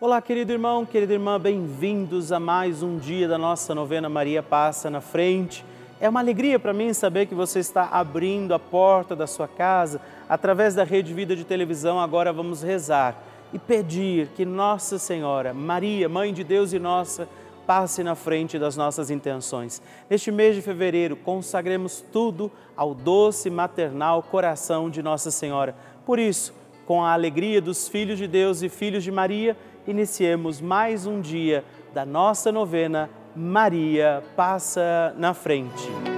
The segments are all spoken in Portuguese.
Olá, querido irmão, querida irmã, bem-vindos a mais um dia da nossa novena Maria Passa na Frente. É uma alegria para mim saber que você está abrindo a porta da sua casa através da Rede Vida de Televisão. Agora vamos rezar e pedir que Nossa Senhora, Maria, Mãe de Deus e nossa, passe na frente das nossas intenções. Neste mês de fevereiro, consagremos tudo ao doce maternal coração de Nossa Senhora. Por isso, com a alegria dos filhos de Deus e filhos de Maria, iniciemos mais um dia da nossa novena Maria Passa na Frente.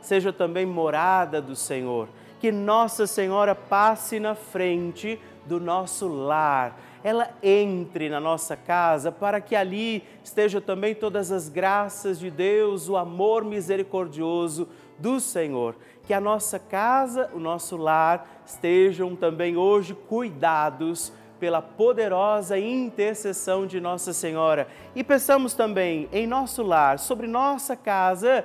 seja também morada do Senhor. Que Nossa Senhora passe na frente do nosso lar, ela entre na nossa casa para que ali esteja também todas as graças de Deus, o amor misericordioso do Senhor. Que a nossa casa, o nosso lar estejam também hoje cuidados pela poderosa intercessão de Nossa Senhora. E peçamos também em nosso lar, sobre nossa casa,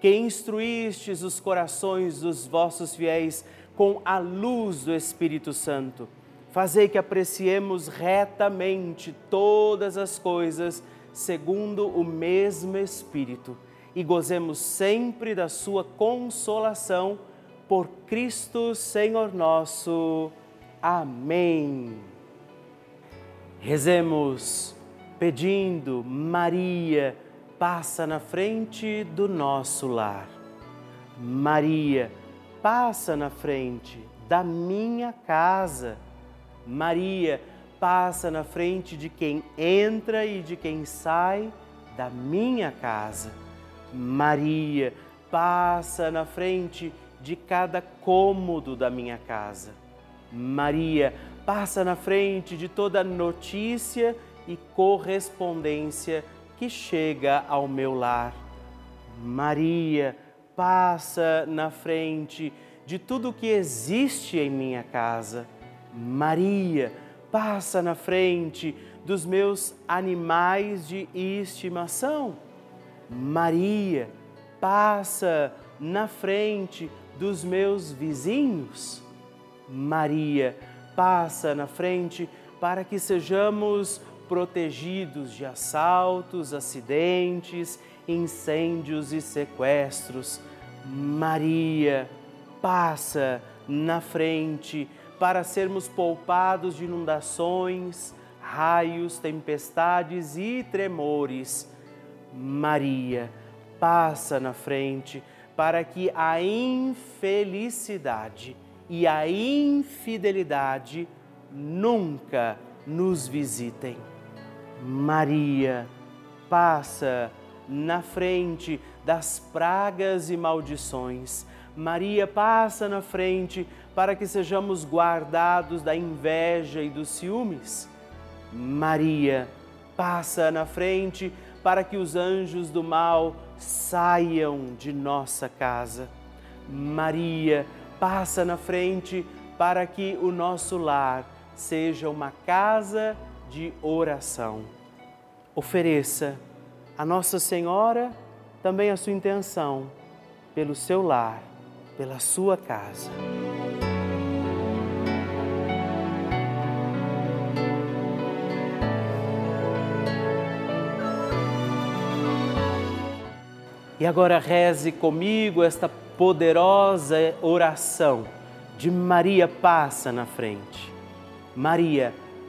que instruístes os corações dos vossos fiéis com a luz do Espírito Santo, fazei que apreciemos retamente todas as coisas segundo o mesmo Espírito e gozemos sempre da sua consolação por Cristo Senhor nosso. Amém. Rezemos pedindo, Maria, passa na frente do nosso lar. Maria, passa na frente da minha casa. Maria, passa na frente de quem entra e de quem sai da minha casa. Maria, passa na frente de cada cômodo da minha casa. Maria, passa na frente de toda notícia e correspondência que chega ao meu lar. Maria passa na frente de tudo que existe em minha casa. Maria passa na frente dos meus animais de estimação. Maria passa na frente dos meus vizinhos. Maria passa na frente para que sejamos protegidos de assaltos, acidentes, incêndios e sequestros. Maria passa na frente para sermos poupados de inundações, raios, tempestades e tremores. Maria, passa na frente para que a infelicidade e a infidelidade nunca nos visitem. Maria, passa na frente das pragas e maldições. Maria passa na frente para que sejamos guardados da inveja e dos ciúmes. Maria passa na frente para que os anjos do mal saiam de nossa casa. Maria passa na frente para que o nosso lar seja uma casa de oração. Ofereça a Nossa Senhora também a sua intenção pelo seu lar, pela sua casa. E agora reze comigo esta poderosa oração de Maria passa na frente. Maria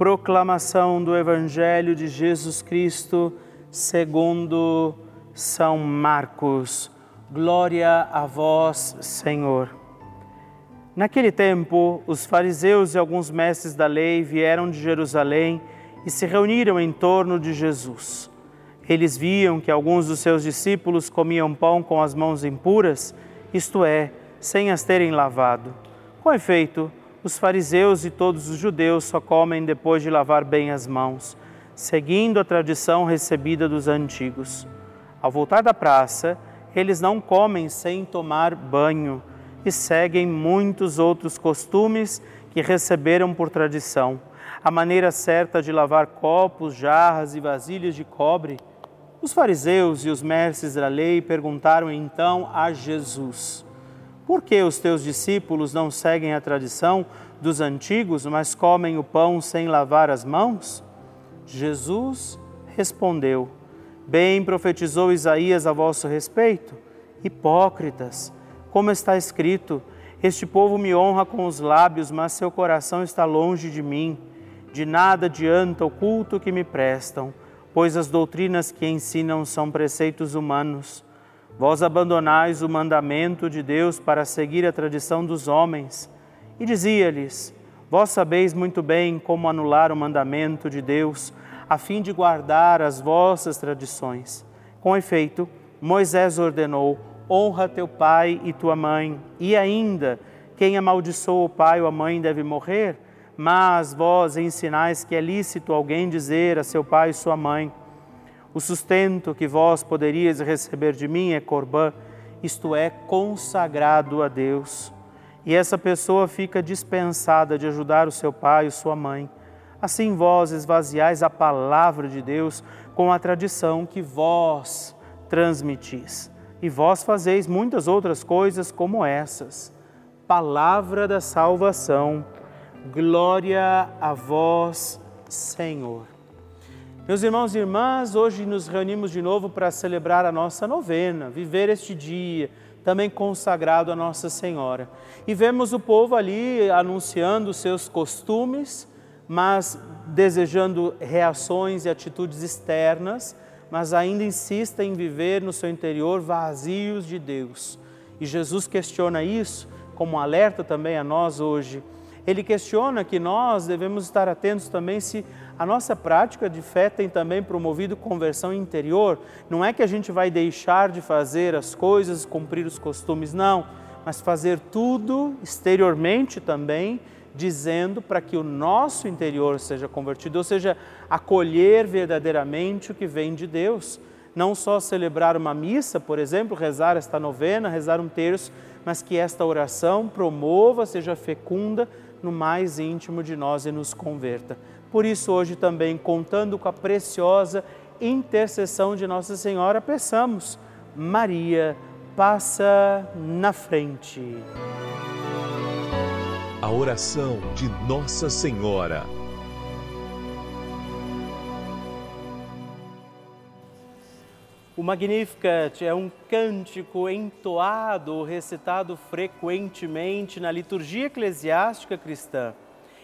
Proclamação do Evangelho de Jesus Cristo segundo São Marcos. Glória a vós, Senhor. Naquele tempo, os fariseus e alguns mestres da lei vieram de Jerusalém e se reuniram em torno de Jesus. Eles viam que alguns dos seus discípulos comiam pão com as mãos impuras, isto é, sem as terem lavado. Com efeito, os fariseus e todos os judeus só comem depois de lavar bem as mãos, seguindo a tradição recebida dos antigos. Ao voltar da praça, eles não comem sem tomar banho e seguem muitos outros costumes que receberam por tradição. A maneira certa de lavar copos, jarras e vasilhas de cobre. Os fariseus e os mestres da lei perguntaram então a Jesus: por que os teus discípulos não seguem a tradição dos antigos, mas comem o pão sem lavar as mãos? Jesus respondeu: Bem profetizou Isaías a vosso respeito, hipócritas, como está escrito: Este povo me honra com os lábios, mas seu coração está longe de mim. De nada adianta o culto que me prestam, pois as doutrinas que ensinam são preceitos humanos. Vós abandonais o mandamento de Deus para seguir a tradição dos homens. E dizia-lhes: Vós sabeis muito bem como anular o mandamento de Deus, a fim de guardar as vossas tradições. Com efeito, Moisés ordenou: Honra teu pai e tua mãe, e ainda, quem amaldiçoa o pai ou a mãe deve morrer. Mas vós ensinais que é lícito alguém dizer a seu pai e sua mãe: o sustento que vós poderíeis receber de mim é corbã, isto é, consagrado a Deus. E essa pessoa fica dispensada de ajudar o seu pai ou sua mãe. Assim vós esvaziais a palavra de Deus com a tradição que vós transmitis. E vós fazeis muitas outras coisas como essas. Palavra da salvação. Glória a vós, Senhor. Meus irmãos e irmãs, hoje nos reunimos de novo para celebrar a nossa novena, viver este dia também consagrado a Nossa Senhora. E vemos o povo ali anunciando seus costumes, mas desejando reações e atitudes externas, mas ainda insista em viver no seu interior vazios de Deus. E Jesus questiona isso como alerta também a nós hoje. Ele questiona que nós devemos estar atentos também se a nossa prática de fé tem também promovido conversão interior. Não é que a gente vai deixar de fazer as coisas, cumprir os costumes, não, mas fazer tudo exteriormente também, dizendo para que o nosso interior seja convertido, ou seja, acolher verdadeiramente o que vem de Deus. Não só celebrar uma missa, por exemplo, rezar esta novena, rezar um terço, mas que esta oração promova, seja fecunda no mais íntimo de nós e nos converta. Por isso, hoje também, contando com a preciosa intercessão de Nossa Senhora, peçamos, Maria, passa na frente. A oração de Nossa Senhora. O Magnificat é um cântico entoado, recitado frequentemente na liturgia eclesiástica cristã.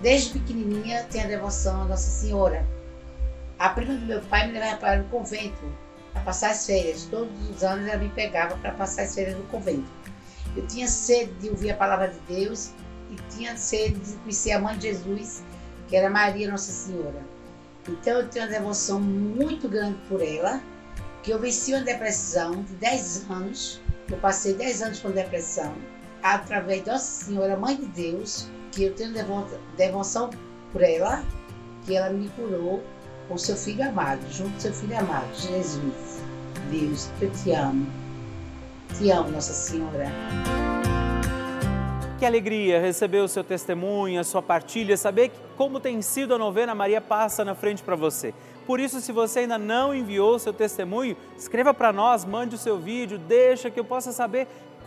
Desde pequenininha tenho a devoção a Nossa Senhora. A prima do meu pai me levava para o convento para passar as férias. Todos os anos ela me pegava para passar as férias no convento. Eu tinha sede de ouvir a palavra de Deus e tinha sede de conhecer a mãe de Jesus, que era Maria Nossa Senhora. Então eu tenho uma devoção muito grande por ela, que eu venci uma depressão de 10 anos. Eu passei 10 anos com depressão, através de Nossa Senhora, Mãe de Deus, que eu tenho devoção por ela, que ela me curou com seu filho amado, junto com seu filho amado, Jesus. Deus, eu te amo. Te amo, Nossa Senhora. Que alegria receber o seu testemunho, a sua partilha, saber como tem sido a novena Maria Passa na frente para você. Por isso, se você ainda não enviou o seu testemunho, escreva para nós, mande o seu vídeo, deixa que eu possa saber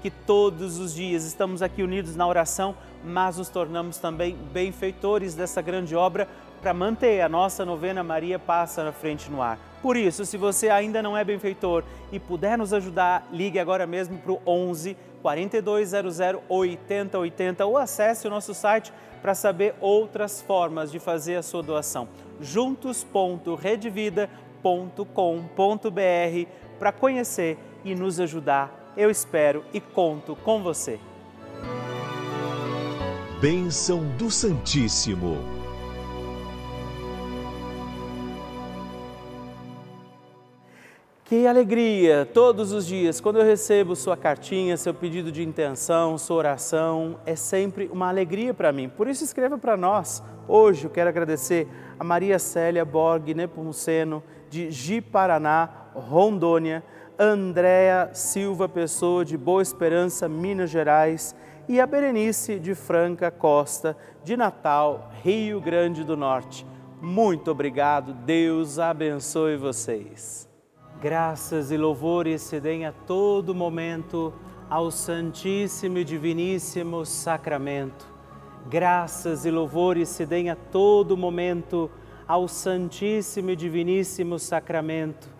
que todos os dias estamos aqui unidos na oração mas nos tornamos também benfeitores dessa grande obra para manter a nossa novena Maria Passa na Frente no Ar. Por isso, se você ainda não é benfeitor e puder nos ajudar, ligue agora mesmo para o 11 4200 8080 ou acesse o nosso site para saber outras formas de fazer a sua doação. juntos.redvida.com.br para conhecer e nos ajudar. Eu espero e conto com você. Bênção do Santíssimo. Que alegria todos os dias, quando eu recebo sua cartinha, seu pedido de intenção, sua oração, é sempre uma alegria para mim. Por isso, escreva para nós. Hoje eu quero agradecer a Maria Célia Borg Nepomuceno, de Ji-Paraná, Rondônia, Andréa Silva Pessoa, de Boa Esperança, Minas Gerais e a Berenice de Franca Costa, de Natal, Rio Grande do Norte. Muito obrigado, Deus abençoe vocês. Graças e louvores se deem a todo momento ao Santíssimo e Diviníssimo Sacramento. Graças e louvores se deem a todo momento ao Santíssimo e Diviníssimo Sacramento.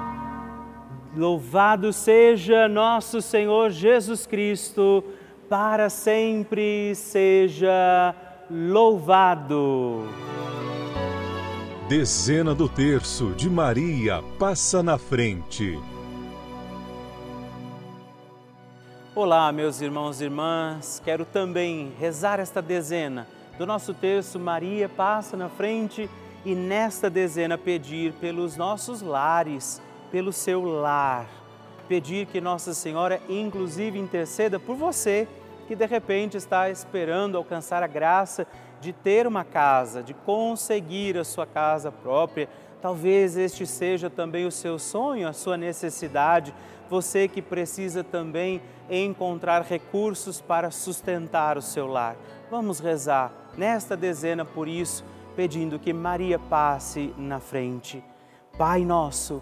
Louvado seja nosso Senhor Jesus Cristo, para sempre seja louvado. Dezena do terço de Maria passa na frente. Olá, meus irmãos e irmãs, quero também rezar esta dezena do nosso terço Maria passa na frente e nesta dezena pedir pelos nossos lares, pelo seu lar. Pedir que Nossa Senhora, inclusive, interceda por você que de repente está esperando alcançar a graça de ter uma casa, de conseguir a sua casa própria. Talvez este seja também o seu sonho, a sua necessidade você que precisa também encontrar recursos para sustentar o seu lar. Vamos rezar nesta dezena por isso, pedindo que Maria passe na frente. Pai nosso,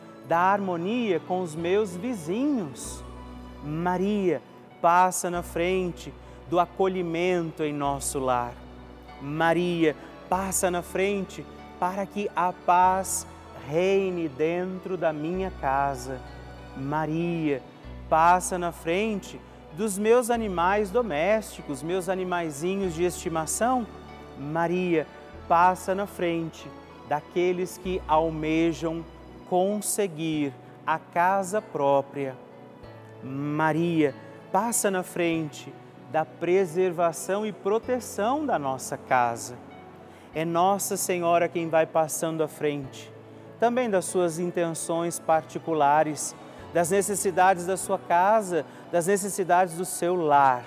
da harmonia com os meus vizinhos. Maria, passa na frente do acolhimento em nosso lar. Maria, passa na frente para que a paz reine dentro da minha casa. Maria, passa na frente dos meus animais domésticos, meus animaizinhos de estimação. Maria, passa na frente daqueles que almejam conseguir a casa própria. Maria, passa na frente da preservação e proteção da nossa casa. É Nossa Senhora quem vai passando à frente também das suas intenções particulares, das necessidades da sua casa, das necessidades do seu lar.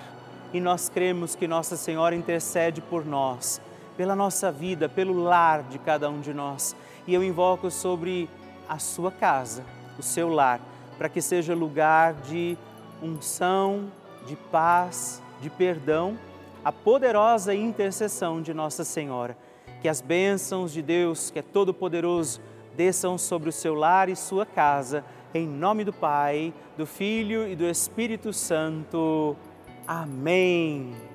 E nós cremos que Nossa Senhora intercede por nós, pela nossa vida, pelo lar de cada um de nós. E eu invoco sobre a sua casa, o seu lar, para que seja lugar de unção, de paz, de perdão, a poderosa intercessão de Nossa Senhora. Que as bênçãos de Deus, que é todo-poderoso, desçam sobre o seu lar e sua casa, em nome do Pai, do Filho e do Espírito Santo. Amém.